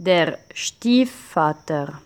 Der Stiefvater.